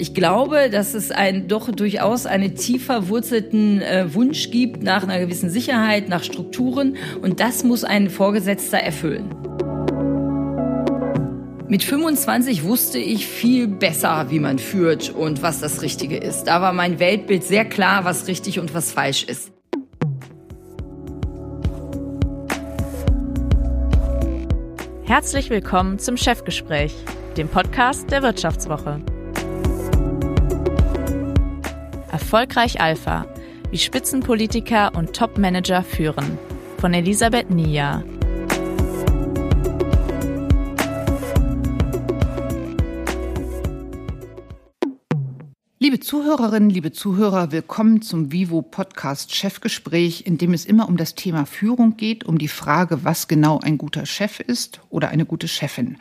Ich glaube, dass es ein, doch durchaus einen tiefer wurzelten äh, Wunsch gibt nach einer gewissen Sicherheit, nach Strukturen und das muss ein Vorgesetzter erfüllen. Mit 25 wusste ich viel besser, wie man führt und was das Richtige ist. Da war mein Weltbild sehr klar, was richtig und was falsch ist. Herzlich willkommen zum Chefgespräch, dem Podcast der Wirtschaftswoche. Erfolgreich Alpha, wie Spitzenpolitiker und Topmanager führen, von Elisabeth Nia. Liebe Zuhörerinnen, liebe Zuhörer, willkommen zum Vivo Podcast Chefgespräch, in dem es immer um das Thema Führung geht, um die Frage, was genau ein guter Chef ist oder eine gute Chefin.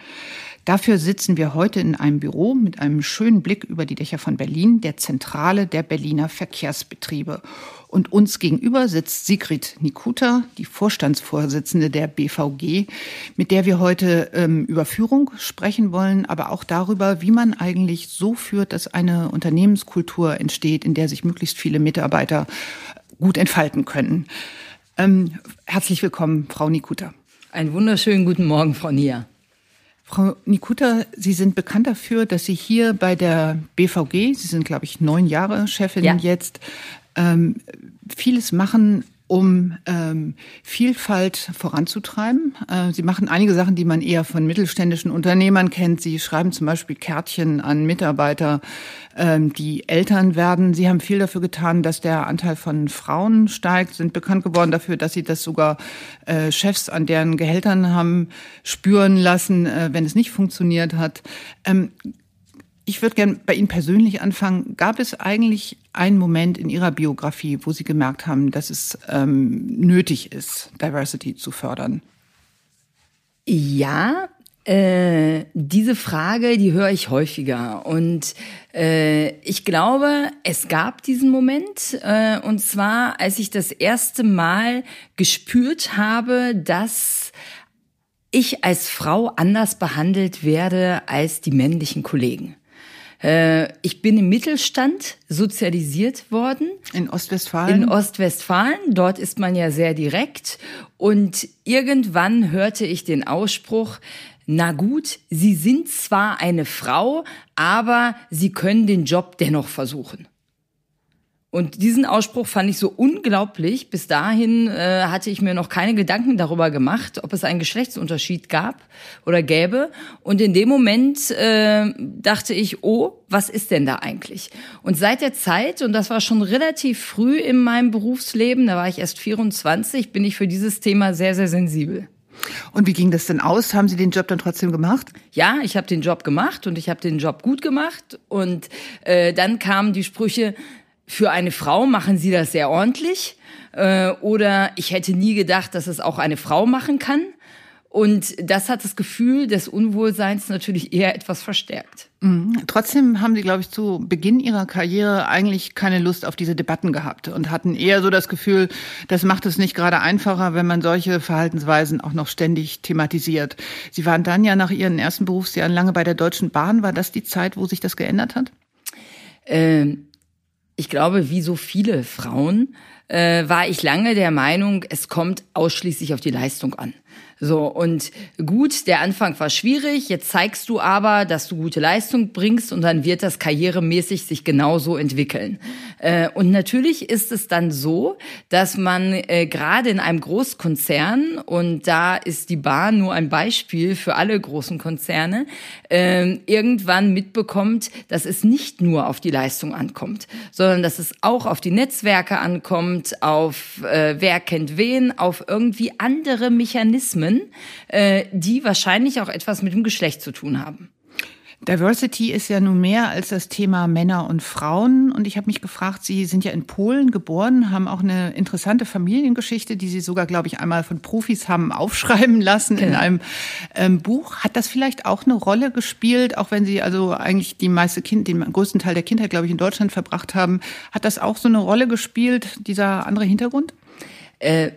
Dafür sitzen wir heute in einem Büro mit einem schönen Blick über die Dächer von Berlin, der Zentrale der Berliner Verkehrsbetriebe. Und uns gegenüber sitzt Sigrid Nikuta, die Vorstandsvorsitzende der BVG, mit der wir heute ähm, über Führung sprechen wollen, aber auch darüber, wie man eigentlich so führt, dass eine Unternehmenskultur entsteht, in der sich möglichst viele Mitarbeiter gut entfalten können. Ähm, herzlich willkommen, Frau Nikuta. Einen wunderschönen guten Morgen, Frau Nia. Frau Nikuta, Sie sind bekannt dafür, dass Sie hier bei der BVG, Sie sind, glaube ich, neun Jahre Chefin ja. jetzt, ähm, vieles machen, um ähm, Vielfalt voranzutreiben. Äh, Sie machen einige Sachen, die man eher von mittelständischen Unternehmern kennt. Sie schreiben zum Beispiel Kärtchen an Mitarbeiter, ähm, die Eltern werden. Sie haben viel dafür getan, dass der Anteil von Frauen steigt, sind bekannt geworden dafür, dass Sie das sogar äh, Chefs an deren Gehältern haben spüren lassen, äh, wenn es nicht funktioniert hat. Ähm, ich würde gerne bei Ihnen persönlich anfangen. Gab es eigentlich einen Moment in Ihrer Biografie, wo Sie gemerkt haben, dass es ähm, nötig ist, Diversity zu fördern? Ja, äh, diese Frage, die höre ich häufiger. Und äh, ich glaube, es gab diesen Moment. Äh, und zwar, als ich das erste Mal gespürt habe, dass ich als Frau anders behandelt werde als die männlichen Kollegen. Äh, ich bin im Mittelstand sozialisiert worden. In Ostwestfalen? In Ostwestfalen. Dort ist man ja sehr direkt. Und irgendwann hörte ich den Ausspruch, na gut, Sie sind zwar eine Frau, aber Sie können den Job dennoch versuchen. Und diesen Ausspruch fand ich so unglaublich. Bis dahin äh, hatte ich mir noch keine Gedanken darüber gemacht, ob es einen Geschlechtsunterschied gab oder gäbe. Und in dem Moment äh, dachte ich, oh, was ist denn da eigentlich? Und seit der Zeit, und das war schon relativ früh in meinem Berufsleben, da war ich erst 24, bin ich für dieses Thema sehr, sehr sensibel. Und wie ging das denn aus? Haben Sie den Job dann trotzdem gemacht? Ja, ich habe den Job gemacht und ich habe den Job gut gemacht. Und äh, dann kamen die Sprüche, für eine Frau machen sie das sehr ordentlich. Äh, oder ich hätte nie gedacht, dass es auch eine Frau machen kann. Und das hat das Gefühl des Unwohlseins natürlich eher etwas verstärkt. Mhm. Trotzdem haben Sie, glaube ich, zu Beginn Ihrer Karriere eigentlich keine Lust auf diese Debatten gehabt und hatten eher so das Gefühl, das macht es nicht gerade einfacher, wenn man solche Verhaltensweisen auch noch ständig thematisiert. Sie waren dann ja nach Ihren ersten Berufsjahren lange bei der Deutschen Bahn. War das die Zeit, wo sich das geändert hat? Ähm ich glaube, wie so viele Frauen, äh, war ich lange der Meinung, es kommt ausschließlich auf die Leistung an. So, und gut, der Anfang war schwierig, jetzt zeigst du aber, dass du gute Leistung bringst und dann wird das karrieremäßig sich genauso entwickeln. Äh, und natürlich ist es dann so, dass man äh, gerade in einem Großkonzern, und da ist die Bahn nur ein Beispiel für alle großen Konzerne, äh, irgendwann mitbekommt, dass es nicht nur auf die Leistung ankommt, sondern dass es auch auf die Netzwerke ankommt, auf äh, wer kennt wen, auf irgendwie andere Mechanismen, Themen, äh, die wahrscheinlich auch etwas mit dem Geschlecht zu tun haben. Diversity ist ja nun mehr als das Thema Männer und Frauen. Und ich habe mich gefragt, Sie sind ja in Polen geboren, haben auch eine interessante Familiengeschichte, die Sie sogar, glaube ich, einmal von Profis haben aufschreiben lassen genau. in einem ähm, Buch. Hat das vielleicht auch eine Rolle gespielt, auch wenn Sie also eigentlich die meiste Kind, den größten Teil der Kindheit, glaube ich, in Deutschland verbracht haben? Hat das auch so eine Rolle gespielt, dieser andere Hintergrund? Äh,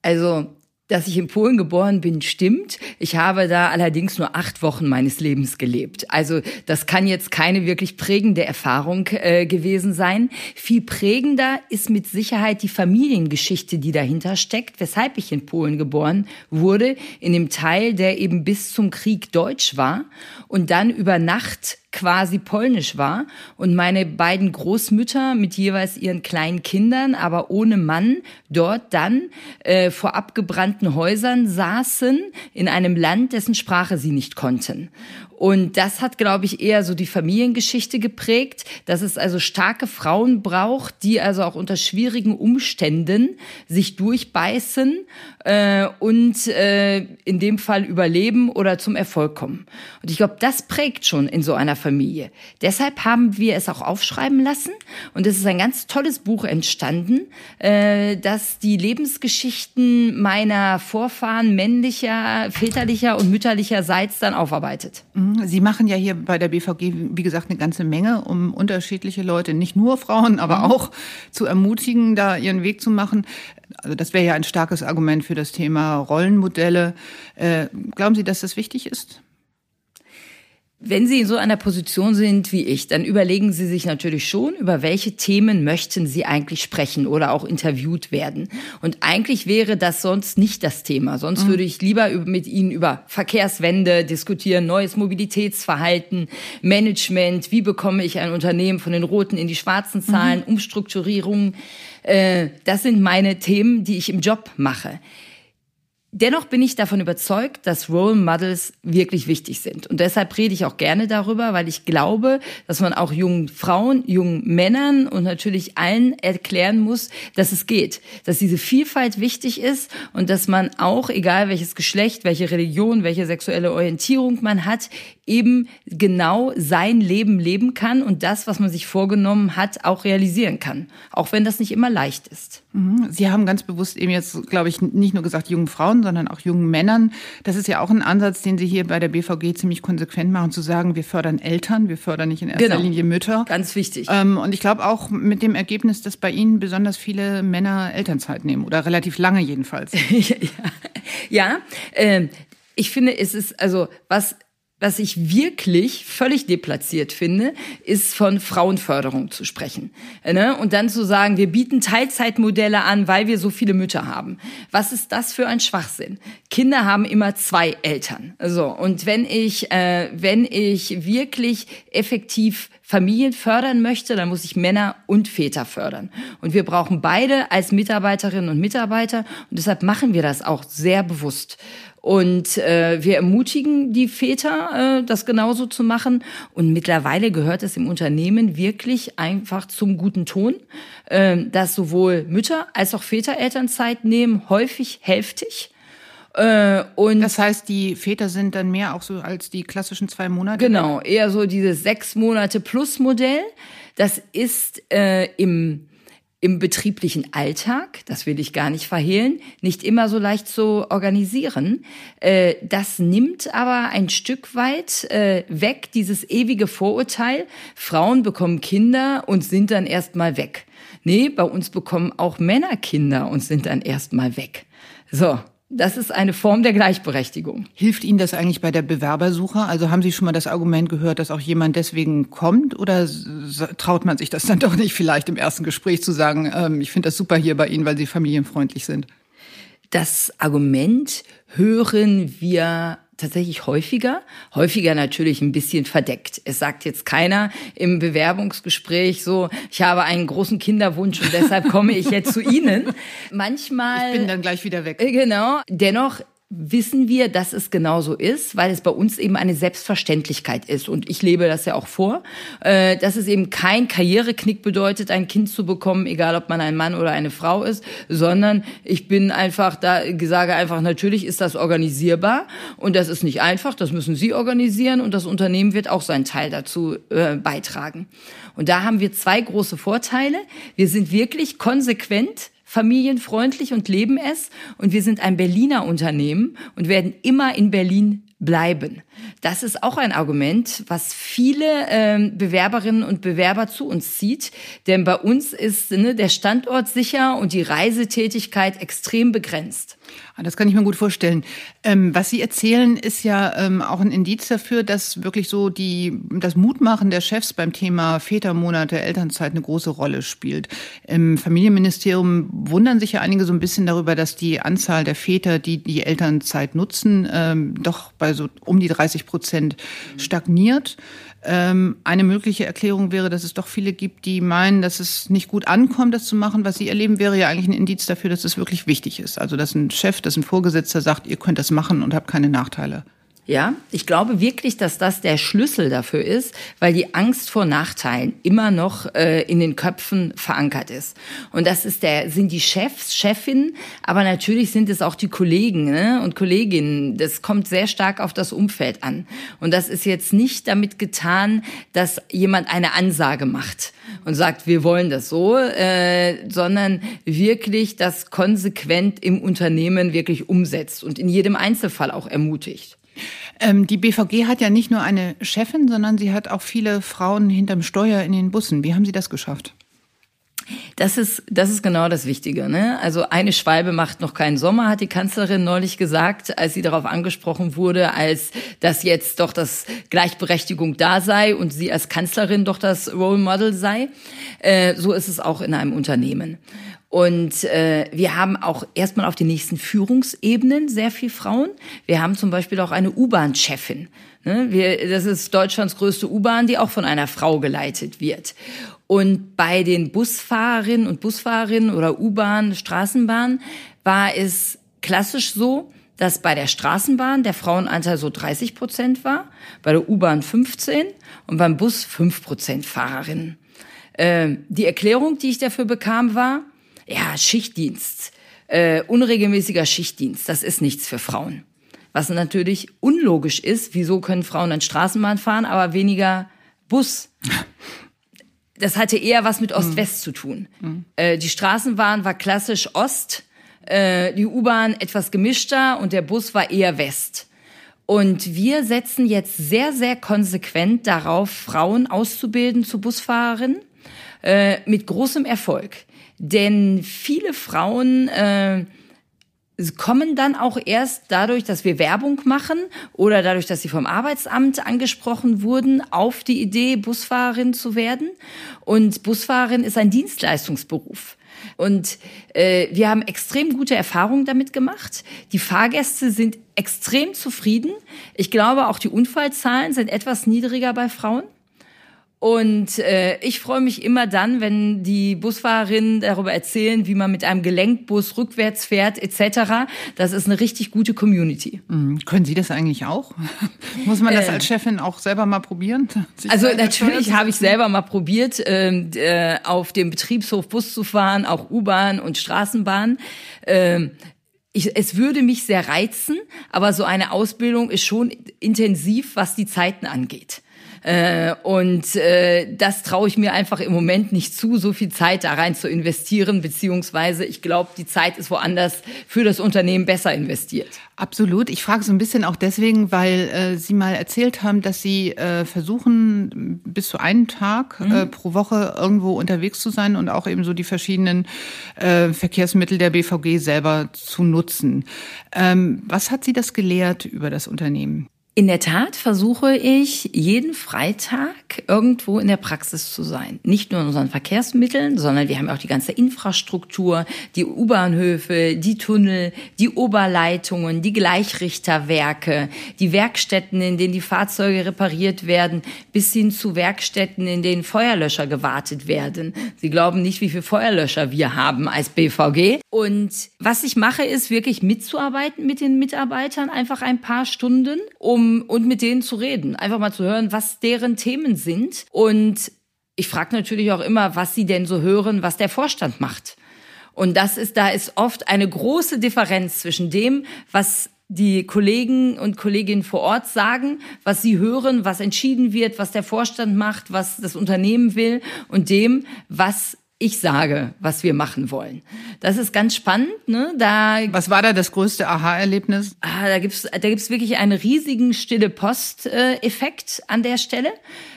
also Dass ich in Polen geboren bin, stimmt. Ich habe da allerdings nur acht Wochen meines Lebens gelebt. Also das kann jetzt keine wirklich prägende Erfahrung äh, gewesen sein. Viel prägender ist mit Sicherheit die Familiengeschichte, die dahinter steckt, weshalb ich in Polen geboren wurde, in dem Teil, der eben bis zum Krieg deutsch war und dann über Nacht quasi polnisch war und meine beiden Großmütter mit jeweils ihren kleinen Kindern, aber ohne Mann, dort dann äh, vor abgebrannten Häusern saßen in einem Land, dessen Sprache sie nicht konnten. Und das hat, glaube ich, eher so die Familiengeschichte geprägt, dass es also starke Frauen braucht, die also auch unter schwierigen Umständen sich durchbeißen äh, und äh, in dem Fall überleben oder zum Erfolg kommen. Und ich glaube, das prägt schon in so einer Familie. Deshalb haben wir es auch aufschreiben lassen und es ist ein ganz tolles Buch entstanden, äh, das die Lebensgeschichten meiner Vorfahren männlicher, väterlicher und mütterlicherseits dann aufarbeitet. Mhm. Sie machen ja hier bei der BVG, wie gesagt, eine ganze Menge, um unterschiedliche Leute, nicht nur Frauen, aber mhm. auch zu ermutigen, da ihren Weg zu machen. Also das wäre ja ein starkes Argument für das Thema Rollenmodelle. Äh, glauben Sie, dass das wichtig ist? Wenn Sie in so einer Position sind wie ich, dann überlegen Sie sich natürlich schon, über welche Themen möchten Sie eigentlich sprechen oder auch interviewt werden. Und eigentlich wäre das sonst nicht das Thema. Sonst mhm. würde ich lieber mit Ihnen über Verkehrswende diskutieren, neues Mobilitätsverhalten, Management, wie bekomme ich ein Unternehmen von den roten in die schwarzen Zahlen, mhm. Umstrukturierung. Äh, das sind meine Themen, die ich im Job mache. Dennoch bin ich davon überzeugt, dass Role Models wirklich wichtig sind. Und deshalb rede ich auch gerne darüber, weil ich glaube, dass man auch jungen Frauen, jungen Männern und natürlich allen erklären muss, dass es geht. Dass diese Vielfalt wichtig ist und dass man auch, egal welches Geschlecht, welche Religion, welche sexuelle Orientierung man hat, eben genau sein Leben leben kann und das, was man sich vorgenommen hat, auch realisieren kann. Auch wenn das nicht immer leicht ist. Mhm. Sie haben ganz bewusst eben jetzt, glaube ich, nicht nur gesagt jungen Frauen, sondern auch jungen Männern. Das ist ja auch ein Ansatz, den Sie hier bei der BVG ziemlich konsequent machen, zu sagen, wir fördern Eltern, wir fördern nicht in erster genau. Linie Mütter. Ganz wichtig. Ähm, und ich glaube auch mit dem Ergebnis, dass bei Ihnen besonders viele Männer Elternzeit nehmen oder relativ lange jedenfalls. ja, ja äh, ich finde, es ist also was was ich wirklich völlig deplatziert finde, ist von Frauenförderung zu sprechen. Ne? Und dann zu sagen, wir bieten Teilzeitmodelle an, weil wir so viele Mütter haben. Was ist das für ein Schwachsinn? Kinder haben immer zwei Eltern. So und wenn ich, äh, wenn ich wirklich effektiv Familien fördern möchte, dann muss ich Männer und Väter fördern. Und wir brauchen beide als Mitarbeiterinnen und Mitarbeiter. Und deshalb machen wir das auch sehr bewusst. Und äh, wir ermutigen die Väter, äh, das genauso zu machen. Und mittlerweile gehört es im Unternehmen wirklich einfach zum guten Ton, äh, dass sowohl Mütter als auch Väter Elternzeit nehmen, häufig hälftig. Äh, und das heißt, die Väter sind dann mehr auch so als die klassischen zwei Monate? Genau, eher so dieses sechs Monate plus Modell. Das ist äh, im im betrieblichen Alltag, das will ich gar nicht verhehlen, nicht immer so leicht zu organisieren. Äh, das nimmt aber ein Stück weit äh, weg, dieses ewige Vorurteil, Frauen bekommen Kinder und sind dann erstmal weg. Nee, bei uns bekommen auch Männer Kinder und sind dann erstmal weg. So, das ist eine Form der Gleichberechtigung. Hilft Ihnen das eigentlich bei der Bewerbersuche? Also haben Sie schon mal das Argument gehört, dass auch jemand deswegen kommt oder traut man sich das dann doch nicht vielleicht im ersten Gespräch zu sagen, ähm, ich finde das super hier bei Ihnen, weil Sie familienfreundlich sind? Das Argument hören wir tatsächlich häufiger, häufiger natürlich ein bisschen verdeckt. Es sagt jetzt keiner im Bewerbungsgespräch so, ich habe einen großen Kinderwunsch und deshalb komme ich jetzt zu Ihnen. Manchmal. Ich bin dann gleich wieder weg. Äh, genau. Dennoch wissen wir, dass es genauso ist, weil es bei uns eben eine Selbstverständlichkeit ist. Und ich lebe das ja auch vor, äh, dass es eben kein Karriereknick bedeutet, ein Kind zu bekommen, egal ob man ein Mann oder eine Frau ist, sondern ich bin einfach da, sage einfach, natürlich ist das organisierbar und das ist nicht einfach, das müssen Sie organisieren und das Unternehmen wird auch seinen Teil dazu äh, beitragen. Und da haben wir zwei große Vorteile. Wir sind wirklich konsequent familienfreundlich und leben es. Und wir sind ein Berliner Unternehmen und werden immer in Berlin bleiben. Das ist auch ein Argument, was viele ähm, Bewerberinnen und Bewerber zu uns zieht. Denn bei uns ist ne, der Standort sicher und die Reisetätigkeit extrem begrenzt. Ah, das kann ich mir gut vorstellen. Ähm, was Sie erzählen, ist ja ähm, auch ein Indiz dafür, dass wirklich so die, das Mutmachen der Chefs beim Thema Vätermonate, Elternzeit eine große Rolle spielt. Im Familienministerium wundern sich ja einige so ein bisschen darüber, dass die Anzahl der Väter, die die Elternzeit nutzen, ähm, doch bei so um die 30 Prozent stagniert. Ähm, eine mögliche Erklärung wäre, dass es doch viele gibt, die meinen, dass es nicht gut ankommt, das zu machen. Was Sie erleben, wäre ja eigentlich ein Indiz dafür, dass es wirklich wichtig ist. Also, dass ein Chef, dass ein Vorgesetzter sagt, ihr könnt das machen und habt keine Nachteile. Ja, ich glaube wirklich, dass das der Schlüssel dafür ist, weil die Angst vor Nachteilen immer noch äh, in den Köpfen verankert ist. Und das ist der, sind die Chefs, Chefinnen, aber natürlich sind es auch die Kollegen ne, und Kolleginnen. Das kommt sehr stark auf das Umfeld an. Und das ist jetzt nicht damit getan, dass jemand eine Ansage macht und sagt, wir wollen das so, äh, sondern wirklich das konsequent im Unternehmen wirklich umsetzt und in jedem Einzelfall auch ermutigt. Ähm, die BVG hat ja nicht nur eine Chefin, sondern sie hat auch viele Frauen hinterm Steuer in den Bussen. Wie haben Sie das geschafft? Das ist, das ist genau das Wichtige. Ne? Also eine Schwalbe macht noch keinen Sommer, hat die Kanzlerin neulich gesagt, als sie darauf angesprochen wurde, als dass jetzt doch das Gleichberechtigung da sei und sie als Kanzlerin doch das Role Model sei. Äh, so ist es auch in einem Unternehmen. Und äh, wir haben auch erstmal auf den nächsten Führungsebenen sehr viel Frauen. Wir haben zum Beispiel auch eine U-Bahn-Chefin. Ne? Das ist Deutschlands größte U-Bahn, die auch von einer Frau geleitet wird. Und bei den Busfahrerinnen und Busfahrerinnen oder U-Bahn, Straßenbahn war es klassisch so, dass bei der Straßenbahn der Frauenanteil so 30 Prozent war, bei der U-Bahn 15 und beim Bus 5 Prozent Fahrerinnen. Äh, die Erklärung, die ich dafür bekam, war, ja, Schichtdienst, äh, unregelmäßiger Schichtdienst, das ist nichts für Frauen. Was natürlich unlogisch ist, wieso können Frauen dann Straßenbahn fahren, aber weniger Bus? Das hatte eher was mit Ost-West mhm. zu tun. Mhm. Äh, die Straßenbahn war klassisch Ost, äh, die U-Bahn etwas gemischter und der Bus war eher West. Und wir setzen jetzt sehr, sehr konsequent darauf, Frauen auszubilden zu Busfahrerinnen äh, mit großem Erfolg. Denn viele Frauen äh, kommen dann auch erst dadurch, dass wir Werbung machen oder dadurch, dass sie vom Arbeitsamt angesprochen wurden, auf die Idee, Busfahrerin zu werden. Und Busfahrerin ist ein Dienstleistungsberuf. Und äh, wir haben extrem gute Erfahrungen damit gemacht. Die Fahrgäste sind extrem zufrieden. Ich glaube, auch die Unfallzahlen sind etwas niedriger bei Frauen. Und äh, ich freue mich immer dann, wenn die Busfahrerinnen darüber erzählen, wie man mit einem Gelenkbus rückwärts fährt etc. Das ist eine richtig gute Community. Mhm. Können Sie das eigentlich auch? Muss man das äh, als Chefin auch selber mal probieren? Also natürlich habe ich selber mal probiert, ähm, äh, auf dem Betriebshof Bus zu fahren, auch U-Bahn und Straßenbahn. Ähm, ich, es würde mich sehr reizen, aber so eine Ausbildung ist schon intensiv, was die Zeiten angeht. Äh, und äh, das traue ich mir einfach im Moment nicht zu, so viel Zeit da rein zu investieren, beziehungsweise ich glaube, die Zeit ist woanders für das Unternehmen besser investiert. Absolut. Ich frage so ein bisschen auch deswegen, weil äh, Sie mal erzählt haben, dass Sie äh, versuchen, bis zu einen Tag äh, mhm. äh, pro Woche irgendwo unterwegs zu sein und auch eben so die verschiedenen äh, Verkehrsmittel der BVG selber zu nutzen. Ähm, was hat Sie das gelehrt über das Unternehmen? In der Tat versuche ich jeden Freitag irgendwo in der Praxis zu sein. Nicht nur in unseren Verkehrsmitteln, sondern wir haben auch die ganze Infrastruktur, die U-Bahnhöfe, die Tunnel, die Oberleitungen, die Gleichrichterwerke, die Werkstätten, in denen die Fahrzeuge repariert werden, bis hin zu Werkstätten, in denen Feuerlöscher gewartet werden. Sie glauben nicht, wie viele Feuerlöscher wir haben als BVG. Und was ich mache, ist wirklich mitzuarbeiten mit den Mitarbeitern, einfach ein paar Stunden, um um und mit denen zu reden, einfach mal zu hören, was deren Themen sind und ich frage natürlich auch immer, was sie denn so hören, was der Vorstand macht. Und das ist, da ist oft eine große Differenz zwischen dem, was die Kollegen und Kolleginnen vor Ort sagen, was sie hören, was entschieden wird, was der Vorstand macht, was das Unternehmen will und dem, was ich sage, was wir machen wollen. Das ist ganz spannend. Ne? Da was war da das größte Aha-Erlebnis? Ah, da gibt's da gibt's wirklich einen riesigen stille Post-Effekt an der Stelle.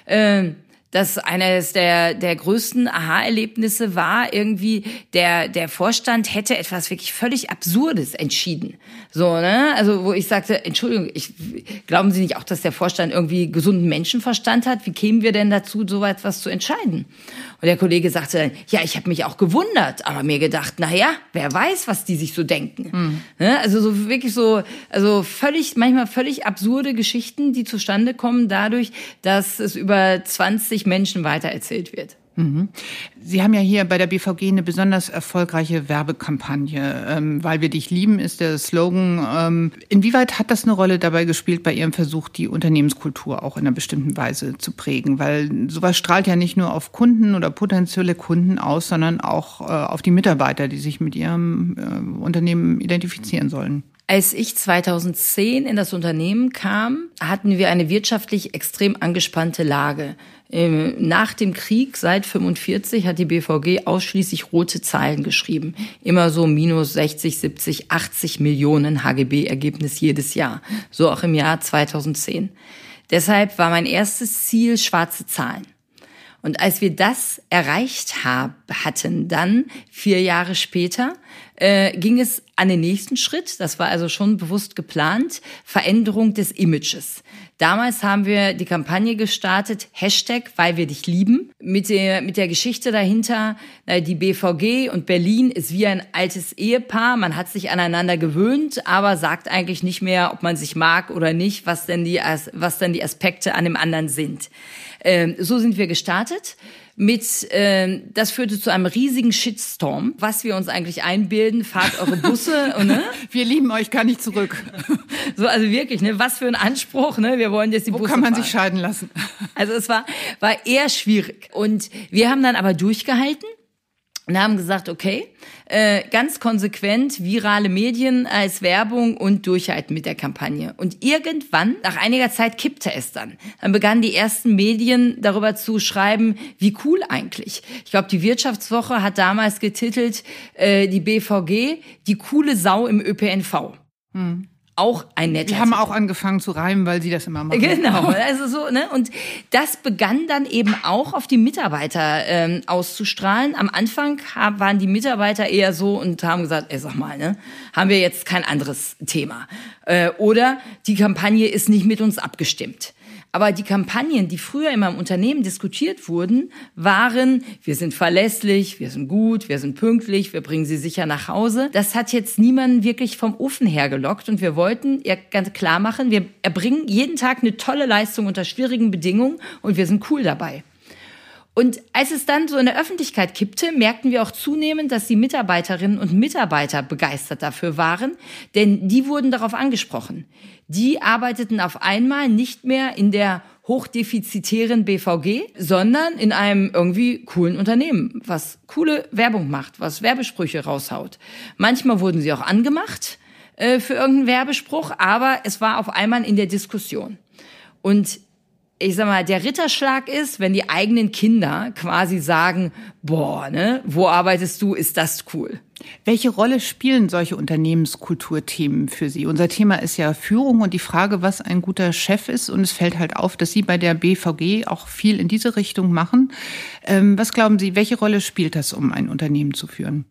Ähm, dass eines der, der größten Aha-Erlebnisse war irgendwie, der, der Vorstand hätte etwas wirklich völlig Absurdes entschieden. So, ne? Also, wo ich sagte, Entschuldigung, ich, glauben Sie nicht auch, dass der Vorstand irgendwie gesunden Menschenverstand hat? Wie kämen wir denn dazu, so etwas zu entscheiden? Und der Kollege sagte dann, ja, ich habe mich auch gewundert, aber mir gedacht, na ja, wer weiß, was die sich so denken. Mhm. Also so wirklich so, also völlig, manchmal völlig absurde Geschichten, die zustande kommen dadurch, dass es über 20 Menschen weitererzählt wird. Mhm. Sie haben ja hier bei der BVG eine besonders erfolgreiche Werbekampagne. Ähm, weil wir dich lieben, ist der Slogan. Ähm, inwieweit hat das eine Rolle dabei gespielt bei Ihrem Versuch, die Unternehmenskultur auch in einer bestimmten Weise zu prägen? Weil sowas strahlt ja nicht nur auf Kunden oder potenzielle Kunden aus, sondern auch äh, auf die Mitarbeiter, die sich mit ihrem äh, Unternehmen identifizieren sollen. Als ich 2010 in das Unternehmen kam, hatten wir eine wirtschaftlich extrem angespannte Lage. Nach dem Krieg, seit 45, hat die BVG ausschließlich rote Zahlen geschrieben. Immer so minus 60, 70, 80 Millionen HGB-Ergebnis jedes Jahr. So auch im Jahr 2010. Deshalb war mein erstes Ziel schwarze Zahlen. Und als wir das erreicht hab, hatten, dann vier Jahre später, äh, ging es an den nächsten Schritt. Das war also schon bewusst geplant. Veränderung des Images. Damals haben wir die Kampagne gestartet, Hashtag, weil wir dich lieben, mit der, mit der Geschichte dahinter, die BVG und Berlin ist wie ein altes Ehepaar. Man hat sich aneinander gewöhnt, aber sagt eigentlich nicht mehr, ob man sich mag oder nicht, was denn die, was denn die Aspekte an dem anderen sind. Ähm, so sind wir gestartet mit, äh, das führte zu einem riesigen Shitstorm, was wir uns eigentlich einbilden, fahrt eure Busse. und, ne? Wir lieben euch gar nicht zurück. so, also wirklich, ne, was für ein Anspruch, ne, wir wollen jetzt die Wo Busse kann man fahren. sich scheiden lassen? Also es war, war eher schwierig. Und wir haben dann aber durchgehalten und haben gesagt, okay, äh, ganz konsequent virale Medien als Werbung und durchhalten mit der Kampagne. Und irgendwann, nach einiger Zeit, kippte es dann. Dann begannen die ersten Medien darüber zu schreiben, wie cool eigentlich. Ich glaube, die Wirtschaftswoche hat damals getitelt, äh, die BVG, die coole Sau im ÖPNV. Hm auch ein netter. Die haben auch angefangen zu reimen, weil sie das immer machen. Genau, also so, ne? Und das begann dann eben auch auf die Mitarbeiter ähm, auszustrahlen. Am Anfang waren die Mitarbeiter eher so und haben gesagt, ey, sag mal, ne, haben wir jetzt kein anderes Thema. Äh, oder die Kampagne ist nicht mit uns abgestimmt. Aber die Kampagnen, die früher immer im Unternehmen diskutiert wurden, waren, wir sind verlässlich, wir sind gut, wir sind pünktlich, wir bringen sie sicher nach Hause. Das hat jetzt niemanden wirklich vom Ofen hergelockt und wir wollten ihr ganz klar machen, wir erbringen jeden Tag eine tolle Leistung unter schwierigen Bedingungen und wir sind cool dabei. Und als es dann so in der Öffentlichkeit kippte, merkten wir auch zunehmend, dass die Mitarbeiterinnen und Mitarbeiter begeistert dafür waren, denn die wurden darauf angesprochen. Die arbeiteten auf einmal nicht mehr in der hochdefizitären BVG, sondern in einem irgendwie coolen Unternehmen, was coole Werbung macht, was Werbesprüche raushaut. Manchmal wurden sie auch angemacht äh, für irgendeinen Werbespruch, aber es war auf einmal in der Diskussion. Und ich sag mal, der Ritterschlag ist, wenn die eigenen Kinder quasi sagen, boah, ne, wo arbeitest du, ist das cool. Welche Rolle spielen solche Unternehmenskulturthemen für Sie? Unser Thema ist ja Führung und die Frage, was ein guter Chef ist. Und es fällt halt auf, dass Sie bei der BVG auch viel in diese Richtung machen. Ähm, was glauben Sie, welche Rolle spielt das, um ein Unternehmen zu führen?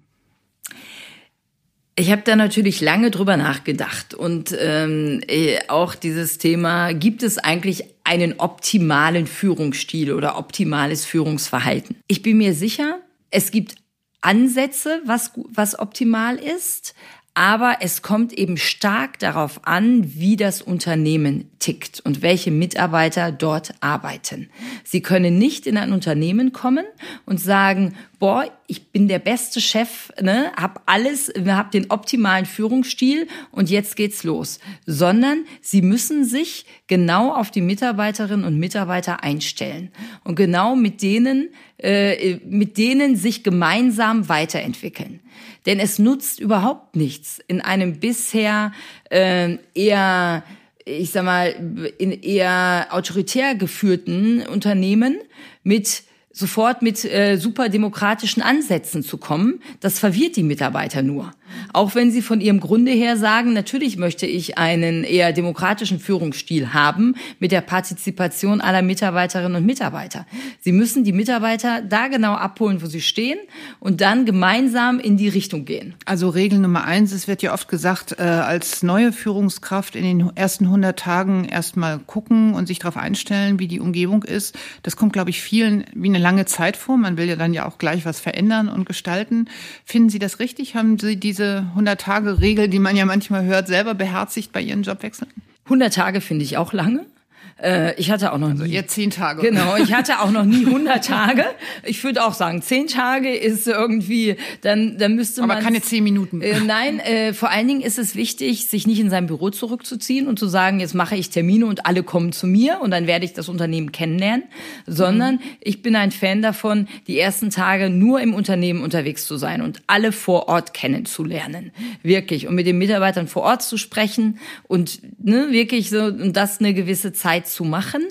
Ich habe da natürlich lange drüber nachgedacht und ähm, äh, auch dieses Thema, gibt es eigentlich einen optimalen Führungsstil oder optimales Führungsverhalten? Ich bin mir sicher, es gibt Ansätze, was, was optimal ist, aber es kommt eben stark darauf an, wie das Unternehmen tickt und welche Mitarbeiter dort arbeiten. Sie können nicht in ein Unternehmen kommen und sagen, boah, ich bin der beste Chef, ne, hab alles, hab den optimalen Führungsstil und jetzt geht's los, sondern sie müssen sich genau auf die Mitarbeiterinnen und Mitarbeiter einstellen und genau mit denen äh, mit denen sich gemeinsam weiterentwickeln. Denn es nutzt überhaupt nichts in einem bisher äh, eher, ich sag mal, in eher autoritär geführten Unternehmen mit sofort mit äh, super demokratischen Ansätzen zu kommen, das verwirrt die Mitarbeiter nur. Auch wenn sie von ihrem Grunde her sagen, natürlich möchte ich einen eher demokratischen Führungsstil haben mit der Partizipation aller Mitarbeiterinnen und Mitarbeiter. Sie müssen die Mitarbeiter da genau abholen, wo sie stehen und dann gemeinsam in die Richtung gehen. Also Regel Nummer eins, es wird ja oft gesagt, äh, als neue Führungskraft in den ersten 100 Tagen erstmal gucken und sich darauf einstellen, wie die Umgebung ist. Das kommt, glaube ich, vielen wie eine lange Zeit vor. Man will ja dann ja auch gleich was verändern und gestalten. Finden Sie das richtig? Haben Sie diese 100-Tage-Regel, die man ja manchmal hört, selber beherzigt bei Ihren Jobwechseln? 100 Tage finde ich auch lange. Äh, ich hatte auch noch also nie. Jetzt zehn Tage. Genau, ich hatte auch noch nie 100 Tage. Ich würde auch sagen, zehn Tage ist irgendwie, dann, dann müsste man. Aber keine zehn Minuten. Äh, nein, äh, vor allen Dingen ist es wichtig, sich nicht in sein Büro zurückzuziehen und zu sagen, jetzt mache ich Termine und alle kommen zu mir und dann werde ich das Unternehmen kennenlernen, sondern mhm. ich bin ein Fan davon, die ersten Tage nur im Unternehmen unterwegs zu sein und alle vor Ort kennenzulernen. Wirklich. Und mit den Mitarbeitern vor Ort zu sprechen und ne, wirklich so, und das eine gewisse Zeit Arbeit zu machen.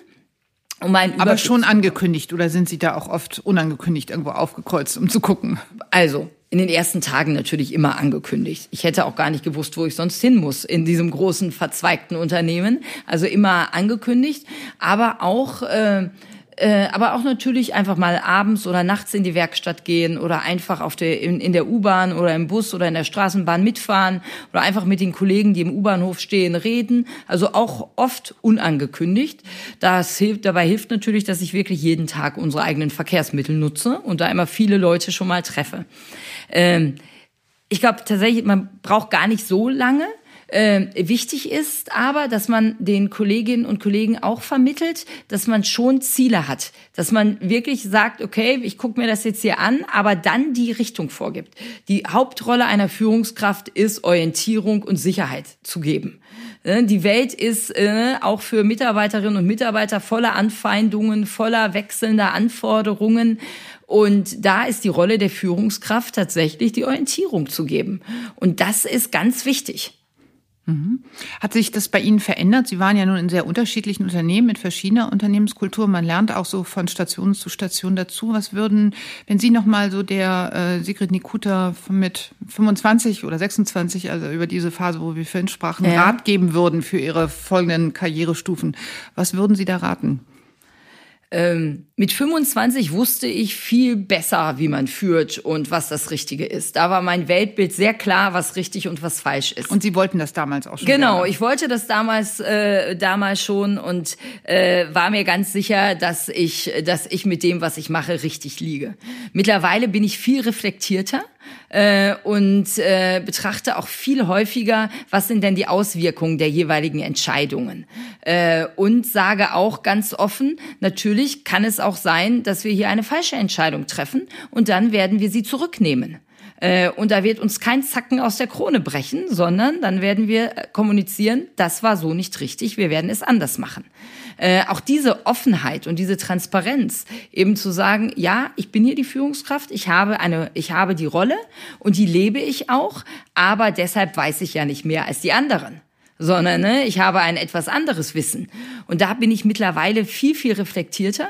Um Aber schon angekündigt oder sind Sie da auch oft unangekündigt irgendwo aufgekreuzt, um zu gucken? Also, in den ersten Tagen natürlich immer angekündigt. Ich hätte auch gar nicht gewusst, wo ich sonst hin muss in diesem großen verzweigten Unternehmen. Also immer angekündigt, aber auch äh, äh, aber auch natürlich einfach mal abends oder nachts in die Werkstatt gehen oder einfach auf der, in, in der U-Bahn oder im Bus oder in der Straßenbahn mitfahren oder einfach mit den Kollegen, die im U-Bahnhof stehen, reden. Also auch oft unangekündigt. Das hilft, dabei hilft natürlich, dass ich wirklich jeden Tag unsere eigenen Verkehrsmittel nutze und da immer viele Leute schon mal treffe. Ähm, ich glaube tatsächlich, man braucht gar nicht so lange. Äh, wichtig ist aber, dass man den Kolleginnen und Kollegen auch vermittelt, dass man schon Ziele hat, dass man wirklich sagt, okay, ich gucke mir das jetzt hier an, aber dann die Richtung vorgibt. Die Hauptrolle einer Führungskraft ist Orientierung und Sicherheit zu geben. Äh, die Welt ist äh, auch für Mitarbeiterinnen und Mitarbeiter voller Anfeindungen, voller wechselnder Anforderungen. Und da ist die Rolle der Führungskraft tatsächlich die Orientierung zu geben. Und das ist ganz wichtig. Mhm. Hat sich das bei Ihnen verändert? Sie waren ja nun in sehr unterschiedlichen Unternehmen mit verschiedener Unternehmenskultur. Man lernt auch so von Station zu Station dazu. Was würden, wenn Sie noch mal so der äh, Sigrid Nikuta mit 25 oder 26, also über diese Phase, wo wir vorhin sprachen, ja. Rat geben würden für Ihre folgenden Karrierestufen, was würden Sie da raten? Ähm, mit 25 wusste ich viel besser, wie man führt und was das Richtige ist. Da war mein Weltbild sehr klar, was richtig und was falsch ist. Und Sie wollten das damals auch schon? Genau, gerne. ich wollte das damals äh, damals schon und äh, war mir ganz sicher, dass ich, dass ich mit dem, was ich mache, richtig liege. Mittlerweile bin ich viel reflektierter äh, und äh, betrachte auch viel häufiger, was sind denn die Auswirkungen der jeweiligen Entscheidungen. Äh, und sage auch ganz offen, natürlich kann es auch sein, dass wir hier eine falsche Entscheidung treffen und dann werden wir sie zurücknehmen. Äh, und da wird uns kein Zacken aus der Krone brechen, sondern dann werden wir kommunizieren, das war so nicht richtig, wir werden es anders machen. Äh, auch diese Offenheit und diese Transparenz, eben zu sagen, ja, ich bin hier die Führungskraft, ich habe eine, ich habe die Rolle und die lebe ich auch, aber deshalb weiß ich ja nicht mehr als die anderen sondern ne, ich habe ein etwas anderes Wissen. Und da bin ich mittlerweile viel, viel reflektierter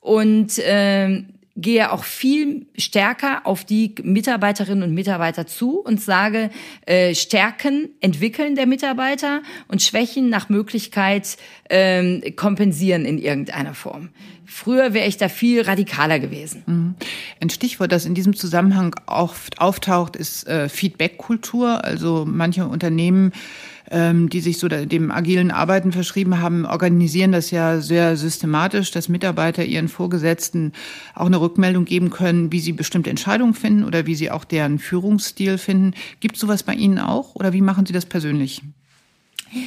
und äh, gehe auch viel stärker auf die Mitarbeiterinnen und Mitarbeiter zu und sage, äh, Stärken entwickeln der Mitarbeiter und Schwächen nach Möglichkeit ähm, kompensieren in irgendeiner Form. Früher wäre ich da viel radikaler gewesen. Mhm. Ein Stichwort, das in diesem Zusammenhang oft auftaucht, ist äh, Feedback-Kultur. Also manche Unternehmen ähm, die sich so dem agilen Arbeiten verschrieben haben, organisieren das ja sehr systematisch, dass Mitarbeiter ihren Vorgesetzten auch eine Rückmeldung geben können, wie sie bestimmte Entscheidungen finden oder wie sie auch deren Führungsstil finden. Gibt es sowas bei Ihnen auch oder wie machen Sie das persönlich?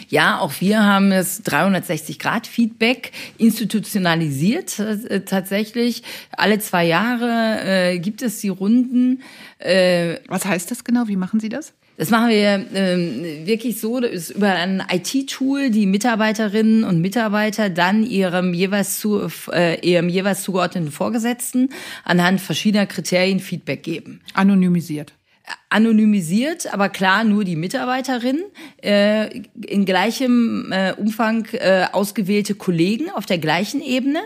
Ja, auch wir haben das 360-Grad-Feedback institutionalisiert äh, tatsächlich. Alle zwei Jahre äh, gibt es die Runden. Äh, Was heißt das genau? Wie machen Sie das? Das machen wir ähm, wirklich so, das ist über ein IT-Tool, die Mitarbeiterinnen und Mitarbeiter dann ihrem jeweils zu äh, ihrem jeweils zugeordneten Vorgesetzten anhand verschiedener Kriterien Feedback geben. Anonymisiert. anonymisiert, aber klar nur die Mitarbeiterin, äh, in gleichem äh, Umfang äh, ausgewählte Kollegen auf der gleichen Ebene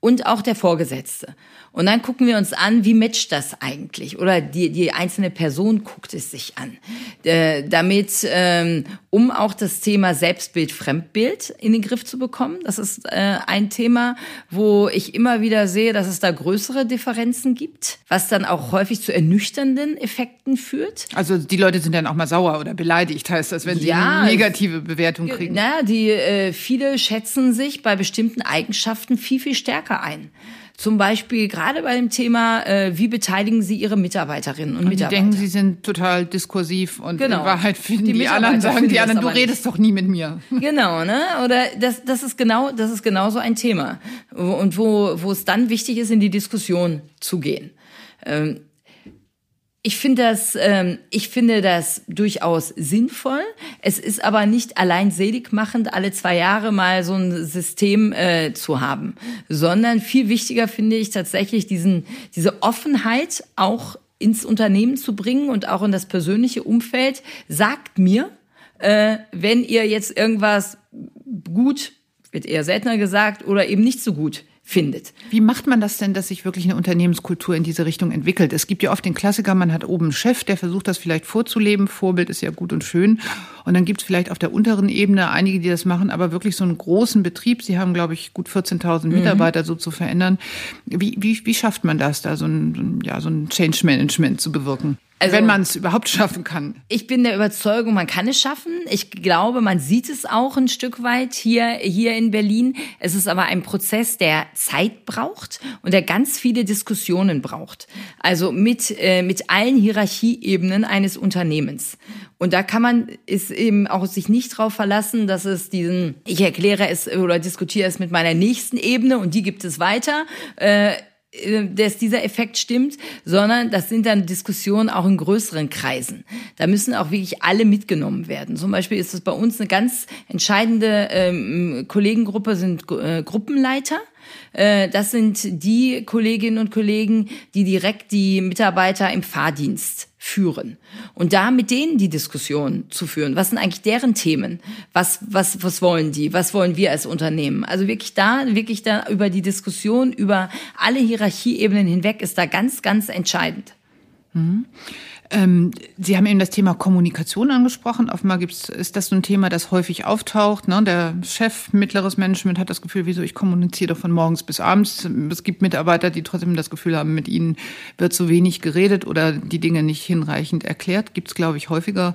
und auch der Vorgesetzte. Und dann gucken wir uns an, wie matcht das eigentlich? Oder die, die einzelne Person guckt es sich an. Äh, damit, ähm, um auch das Thema Selbstbild, Fremdbild in den Griff zu bekommen. Das ist äh, ein Thema, wo ich immer wieder sehe, dass es da größere Differenzen gibt, was dann auch häufig zu ernüchternden Effekten führt. Also die Leute sind dann auch mal sauer oder beleidigt, heißt das, wenn sie ja, eine negative Bewertung kriegen. Naja, die äh, viele schätzen sich bei bestimmten Eigenschaften viel, viel stärker ein. Zum Beispiel gerade bei dem Thema, äh, wie beteiligen Sie Ihre Mitarbeiterinnen und, und Mitarbeiter? Die denken, sie sind total diskursiv und genau. in Wahrheit finden die, die anderen, sagen die anderen, du redest doch nie mit mir. Genau, ne? Oder das, das ist genau, das ist genau so ein Thema. Und wo, wo es dann wichtig ist, in die Diskussion zu gehen. Ähm, ich finde das, ähm, ich finde das durchaus sinnvoll. Es ist aber nicht allein seligmachend, alle zwei Jahre mal so ein System äh, zu haben, sondern viel wichtiger finde ich tatsächlich diesen, diese Offenheit auch ins Unternehmen zu bringen und auch in das persönliche Umfeld. Sagt mir, äh, wenn ihr jetzt irgendwas gut, wird eher seltener gesagt, oder eben nicht so gut findet. Wie macht man das denn, dass sich wirklich eine Unternehmenskultur in diese Richtung entwickelt? Es gibt ja oft den Klassiker, man hat oben einen Chef, der versucht das vielleicht vorzuleben. Vorbild ist ja gut und schön. Und dann gibt es vielleicht auf der unteren Ebene einige, die das machen, aber wirklich so einen großen Betrieb. Sie haben, glaube ich, gut 14.000 mhm. Mitarbeiter mhm. so zu verändern. Wie, wie, wie schafft man das, da so ein, ja, so ein Change Management zu bewirken? Also, wenn man es überhaupt schaffen kann. Ich bin der Überzeugung, man kann es schaffen. Ich glaube, man sieht es auch ein Stück weit hier, hier in Berlin. Es ist aber ein Prozess, der Zeit braucht und der ganz viele Diskussionen braucht. Also mit, äh, mit allen Hierarchieebenen eines Unternehmens. Und da kann man ist eben auch sich nicht drauf verlassen, dass es diesen, ich erkläre es oder diskutiere es mit meiner nächsten Ebene und die gibt es weiter. Äh, dass dieser Effekt stimmt, sondern das sind dann Diskussionen auch in größeren Kreisen. Da müssen auch wirklich alle mitgenommen werden. Zum Beispiel ist es bei uns eine ganz entscheidende ähm, Kollegengruppe, sind äh, Gruppenleiter. Äh, das sind die Kolleginnen und Kollegen, die direkt die Mitarbeiter im Fahrdienst führen. Und da mit denen die Diskussion zu führen. Was sind eigentlich deren Themen? Was, was, was wollen die? Was wollen wir als Unternehmen? Also wirklich da, wirklich da über die Diskussion, über alle Hierarchieebenen hinweg ist da ganz, ganz entscheidend. Mhm. Ähm, Sie haben eben das Thema Kommunikation angesprochen. Offenbar gibt's, ist das so ein Thema, das häufig auftaucht. Ne? Der Chef mittleres Management hat das Gefühl, wieso ich kommuniziere von morgens bis abends. Es gibt Mitarbeiter, die trotzdem das Gefühl haben, mit ihnen wird zu wenig geredet oder die Dinge nicht hinreichend erklärt. Gibt's glaube ich, häufiger.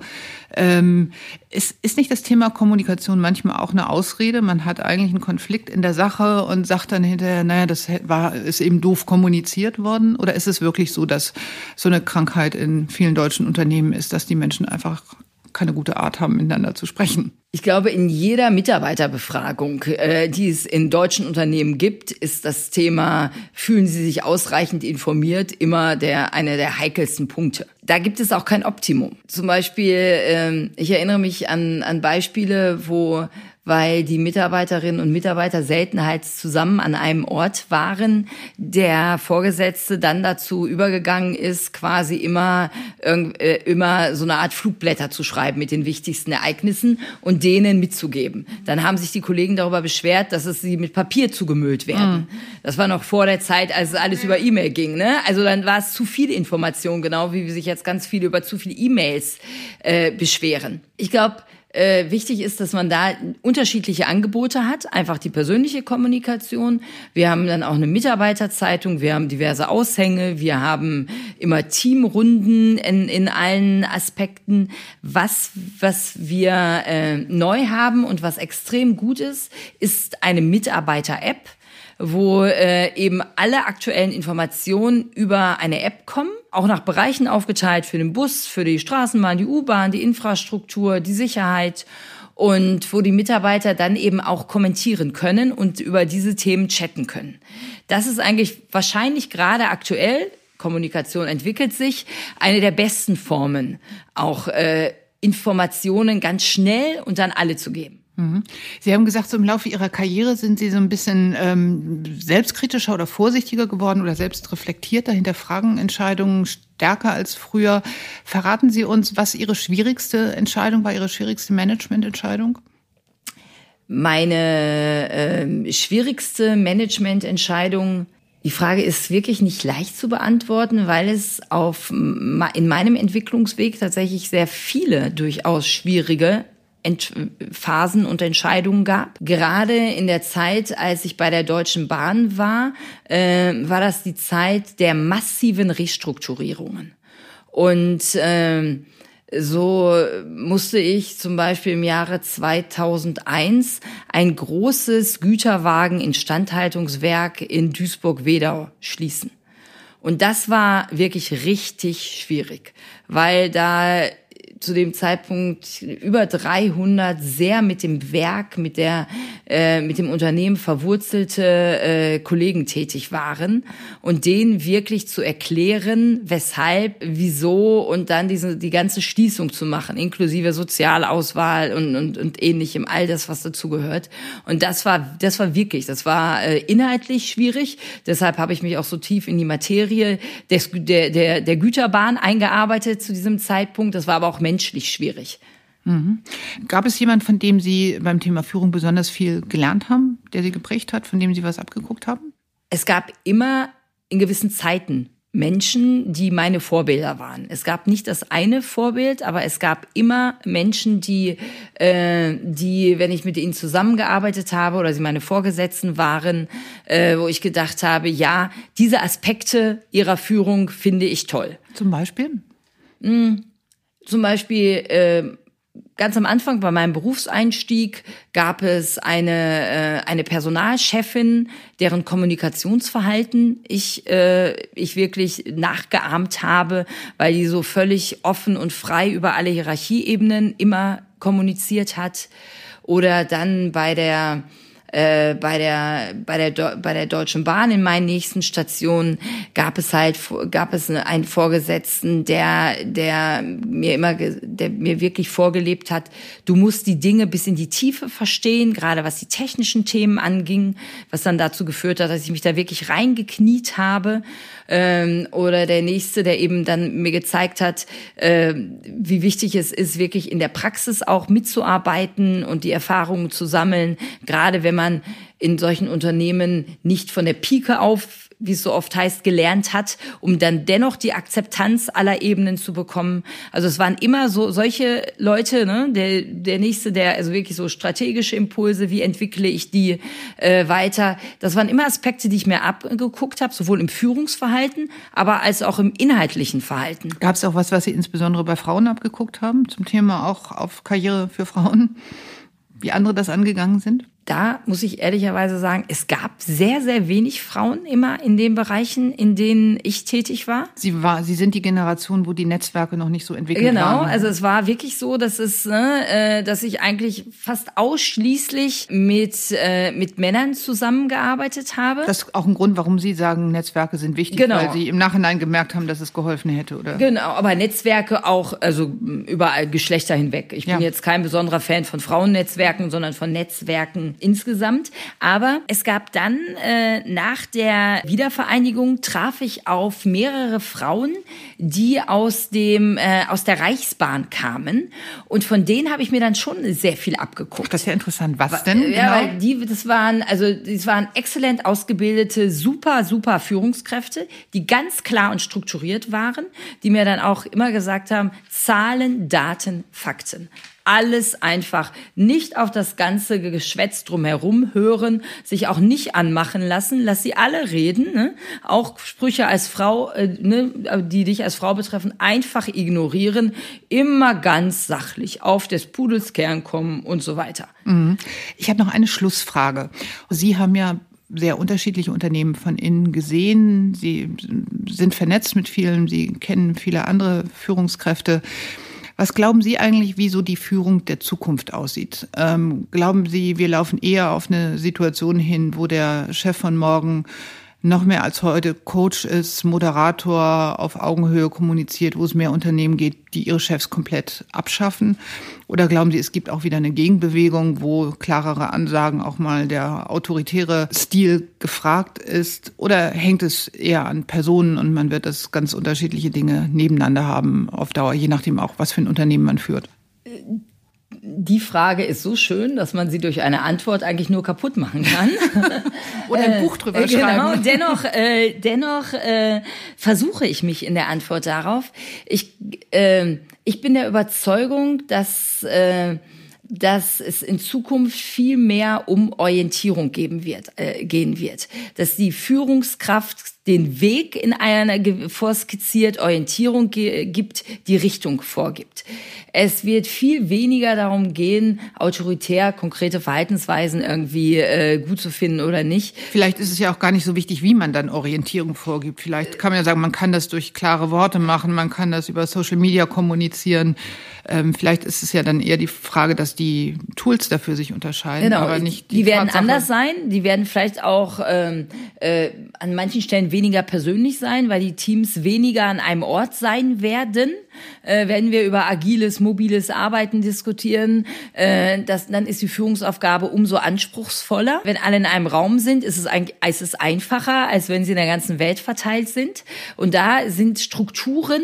Ähm, ist, ist nicht das Thema Kommunikation manchmal auch eine Ausrede? Man hat eigentlich einen Konflikt in der Sache und sagt dann hinterher, naja, das war, ist eben doof kommuniziert worden. Oder ist es wirklich so, dass so eine Krankheit in vielen vielen deutschen Unternehmen ist, dass die Menschen einfach keine gute Art haben, miteinander zu sprechen. Ich glaube, in jeder Mitarbeiterbefragung, äh, die es in deutschen Unternehmen gibt, ist das Thema, fühlen Sie sich ausreichend informiert, immer der, einer der heikelsten Punkte. Da gibt es auch kein Optimum. Zum Beispiel, äh, ich erinnere mich an, an Beispiele, wo weil die Mitarbeiterinnen und Mitarbeiter selten halt zusammen an einem Ort waren, der Vorgesetzte dann dazu übergegangen ist, quasi immer, äh, immer so eine Art Flugblätter zu schreiben mit den wichtigsten Ereignissen und denen mitzugeben. Dann haben sich die Kollegen darüber beschwert, dass es sie mit Papier zugemüllt werden. Mhm. Das war noch vor der Zeit, als alles über E-Mail ging. Ne? Also dann war es zu viel Information, genau wie sich jetzt ganz viele über zu viele E-Mails äh, beschweren. Ich glaube, äh, wichtig ist, dass man da unterschiedliche Angebote hat, einfach die persönliche Kommunikation. Wir haben dann auch eine Mitarbeiterzeitung, wir haben diverse Aushänge, wir haben immer Teamrunden in, in allen Aspekten. Was, was wir äh, neu haben und was extrem gut ist, ist eine Mitarbeiter-App wo äh, eben alle aktuellen Informationen über eine App kommen, auch nach Bereichen aufgeteilt für den Bus, für die Straßenbahn, die U-Bahn, die Infrastruktur, die Sicherheit und wo die Mitarbeiter dann eben auch kommentieren können und über diese Themen chatten können. Das ist eigentlich wahrscheinlich gerade aktuell, Kommunikation entwickelt sich, eine der besten Formen, auch äh, Informationen ganz schnell und dann alle zu geben. Mhm. Sie haben gesagt, so im Laufe Ihrer Karriere sind Sie so ein bisschen ähm, selbstkritischer oder vorsichtiger geworden oder selbstreflektierter, hinterfragen Entscheidungen stärker als früher. Verraten Sie uns, was Ihre schwierigste Entscheidung war, Ihre schwierigste Managemententscheidung? Meine äh, schwierigste Managemententscheidung die Frage ist wirklich nicht leicht zu beantworten, weil es auf, in meinem Entwicklungsweg tatsächlich sehr viele durchaus schwierige Ent Phasen und Entscheidungen gab. Gerade in der Zeit, als ich bei der Deutschen Bahn war, äh, war das die Zeit der massiven Restrukturierungen. Und äh, so musste ich zum Beispiel im Jahre 2001 ein großes Güterwagen-Instandhaltungswerk in Duisburg-Wedau schließen. Und das war wirklich richtig schwierig, weil da zu dem Zeitpunkt über 300 sehr mit dem Werk, mit der, äh, mit dem Unternehmen verwurzelte äh, Kollegen tätig waren und denen wirklich zu erklären, weshalb, wieso und dann diese die ganze Schließung zu machen, inklusive Sozialauswahl und und, und ähnlichem, all das, was dazugehört. Und das war das war wirklich, das war äh, inhaltlich schwierig. Deshalb habe ich mich auch so tief in die Materie des, der der der Güterbahn eingearbeitet zu diesem Zeitpunkt. Das war aber auch menschlich schwierig. Mhm. Gab es jemand, von dem Sie beim Thema Führung besonders viel gelernt haben, der Sie geprägt hat, von dem Sie was abgeguckt haben? Es gab immer in gewissen Zeiten Menschen, die meine Vorbilder waren. Es gab nicht das eine Vorbild, aber es gab immer Menschen, die, äh, die, wenn ich mit ihnen zusammengearbeitet habe oder sie meine Vorgesetzten waren, äh, wo ich gedacht habe, ja, diese Aspekte ihrer Führung finde ich toll. Zum Beispiel? Mm, zum Beispiel äh, ganz am Anfang bei meinem Berufseinstieg gab es eine äh, eine Personalchefin, deren Kommunikationsverhalten ich äh, ich wirklich nachgeahmt habe, weil die so völlig offen und frei über alle Hierarchieebenen immer kommuniziert hat. Oder dann bei der äh, bei der bei der bei der Deutschen Bahn in meinen nächsten Stationen gab es halt gab es einen Vorgesetzten, der der mir immer der mir wirklich vorgelebt hat, du musst die Dinge bis in die Tiefe verstehen, gerade was die technischen Themen anging, was dann dazu geführt hat, dass ich mich da wirklich reingekniet habe. Ähm, oder der nächste, der eben dann mir gezeigt hat, äh, wie wichtig es ist, wirklich in der Praxis auch mitzuarbeiten und die Erfahrungen zu sammeln, gerade wenn man in solchen Unternehmen nicht von der Pike auf wie es so oft heißt, gelernt hat, um dann dennoch die Akzeptanz aller Ebenen zu bekommen. Also es waren immer so solche Leute, ne? der, der nächste, der also wirklich so strategische Impulse, wie entwickle ich die äh, weiter. Das waren immer Aspekte, die ich mir abgeguckt habe, sowohl im Führungsverhalten, aber als auch im inhaltlichen Verhalten. Gab es auch was, was Sie insbesondere bei Frauen abgeguckt haben, zum Thema auch auf Karriere für Frauen? Wie andere das angegangen sind? Da muss ich ehrlicherweise sagen, es gab sehr, sehr wenig Frauen immer in den Bereichen, in denen ich tätig war. Sie war, Sie sind die Generation, wo die Netzwerke noch nicht so entwickelt genau, waren. Genau, also es war wirklich so, dass es, ne, äh, dass ich eigentlich fast ausschließlich mit äh, mit Männern zusammengearbeitet habe. Das ist auch ein Grund, warum Sie sagen, Netzwerke sind wichtig, genau. weil Sie im Nachhinein gemerkt haben, dass es geholfen hätte, oder? Genau, aber Netzwerke auch, also überall Geschlechter hinweg. Ich bin ja. jetzt kein besonderer Fan von Frauennetzwerken, sondern von Netzwerken insgesamt. Aber es gab dann äh, nach der Wiedervereinigung traf ich auf mehrere Frauen, die aus dem äh, aus der Reichsbahn kamen und von denen habe ich mir dann schon sehr viel abgeguckt. Das ist ja interessant. Was denn? Ja, genau? weil die das waren also das waren exzellent ausgebildete, super super Führungskräfte, die ganz klar und strukturiert waren, die mir dann auch immer gesagt haben: Zahlen, Daten, Fakten alles einfach nicht auf das ganze Geschwätz drumherum hören, sich auch nicht anmachen lassen, lass sie alle reden, ne? auch Sprüche als Frau, äh, ne, die dich als Frau betreffen, einfach ignorieren, immer ganz sachlich auf des Pudels Kern kommen und so weiter. Mhm. Ich habe noch eine Schlussfrage. Sie haben ja sehr unterschiedliche Unternehmen von innen gesehen. Sie sind vernetzt mit vielen, Sie kennen viele andere Führungskräfte. Was glauben Sie eigentlich, wie so die Führung der Zukunft aussieht? Ähm, glauben Sie, wir laufen eher auf eine Situation hin, wo der Chef von morgen noch mehr als heute Coach ist, Moderator auf Augenhöhe kommuniziert, wo es mehr Unternehmen geht, die ihre Chefs komplett abschaffen? Oder glauben Sie, es gibt auch wieder eine Gegenbewegung, wo klarere Ansagen auch mal der autoritäre Stil gefragt ist? Oder hängt es eher an Personen und man wird das ganz unterschiedliche Dinge nebeneinander haben auf Dauer, je nachdem auch, was für ein Unternehmen man führt? Die Frage ist so schön, dass man sie durch eine Antwort eigentlich nur kaputt machen kann. Oder ein Buch drüber äh, genau. schreiben. Dennoch, äh, dennoch äh, versuche ich mich in der Antwort darauf. Ich, äh, ich bin der Überzeugung, dass äh, dass es in Zukunft viel mehr um Orientierung geben wird, äh, gehen wird. Dass die Führungskraft den Weg in einer vorskizziert, Orientierung gibt, die Richtung vorgibt. Es wird viel weniger darum gehen, autoritär konkrete Verhaltensweisen irgendwie äh, gut zu finden oder nicht. Vielleicht ist es ja auch gar nicht so wichtig, wie man dann Orientierung vorgibt. Vielleicht kann man ja sagen, man kann das durch klare Worte machen, man kann das über Social Media kommunizieren. Ähm, vielleicht ist es ja dann eher die Frage, dass die Tools dafür sich unterscheiden, genau. aber nicht die, die werden Tatsache. anders sein. Die werden vielleicht auch ähm, äh, an manchen Stellen weniger persönlich sein, weil die Teams weniger an einem Ort sein werden. Äh, wenn wir über agiles, mobiles Arbeiten diskutieren, äh, das, dann ist die Führungsaufgabe umso anspruchsvoller. Wenn alle in einem Raum sind, ist es, ein, ist es einfacher, als wenn sie in der ganzen Welt verteilt sind. Und da sind Strukturen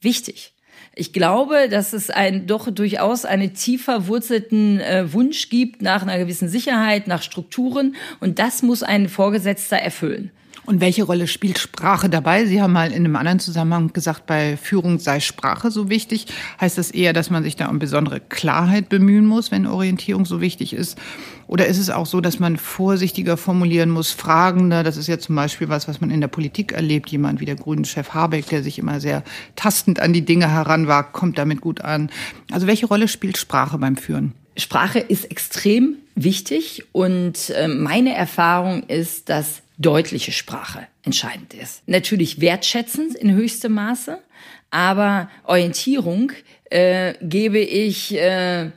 wichtig. Ich glaube, dass es ein doch durchaus einen tiefer wurzelten äh, Wunsch gibt nach einer gewissen Sicherheit, nach Strukturen und das muss ein Vorgesetzter erfüllen. Und welche Rolle spielt Sprache dabei? Sie haben mal in einem anderen Zusammenhang gesagt, bei Führung sei Sprache so wichtig. Heißt das eher, dass man sich da um besondere Klarheit bemühen muss, wenn Orientierung so wichtig ist? Oder ist es auch so, dass man vorsichtiger formulieren muss, fragender? Das ist ja zum Beispiel was, was man in der Politik erlebt. Jemand wie der Grünen-Chef Habeck, der sich immer sehr tastend an die Dinge heranwagt, kommt damit gut an. Also welche Rolle spielt Sprache beim Führen? Sprache ist extrem wichtig und äh, meine Erfahrung ist, dass deutliche Sprache entscheidend ist. Natürlich wertschätzend in höchstem Maße, aber Orientierung äh, gebe ich äh,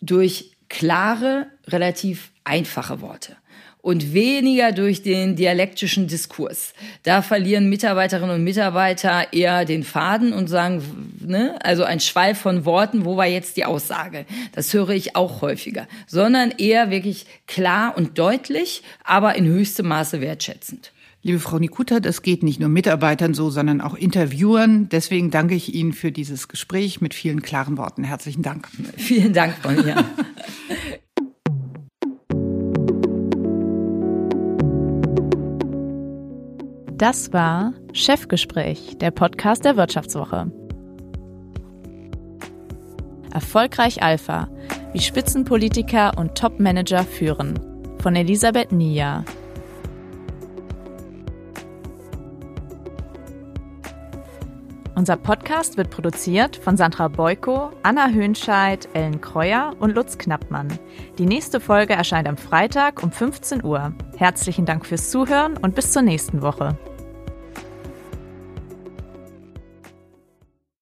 durch klare, relativ einfache Worte und weniger durch den dialektischen Diskurs. Da verlieren Mitarbeiterinnen und Mitarbeiter eher den Faden und sagen, ne, also ein Schwall von Worten, wo war jetzt die Aussage? Das höre ich auch häufiger, sondern eher wirklich klar und deutlich, aber in höchstem Maße wertschätzend. Liebe Frau Nikuta, das geht nicht nur Mitarbeitern so, sondern auch Interviewern. Deswegen danke ich Ihnen für dieses Gespräch mit vielen klaren Worten. Herzlichen Dank. Vielen Dank, Frau mir. Das war Chefgespräch, der Podcast der Wirtschaftswoche. Erfolgreich Alpha, wie Spitzenpolitiker und Topmanager führen, von Elisabeth Nia. Unser Podcast wird produziert von Sandra Beuko, Anna Höhnscheid, Ellen Kreuer und Lutz Knappmann. Die nächste Folge erscheint am Freitag um 15 Uhr. Herzlichen Dank fürs Zuhören und bis zur nächsten Woche.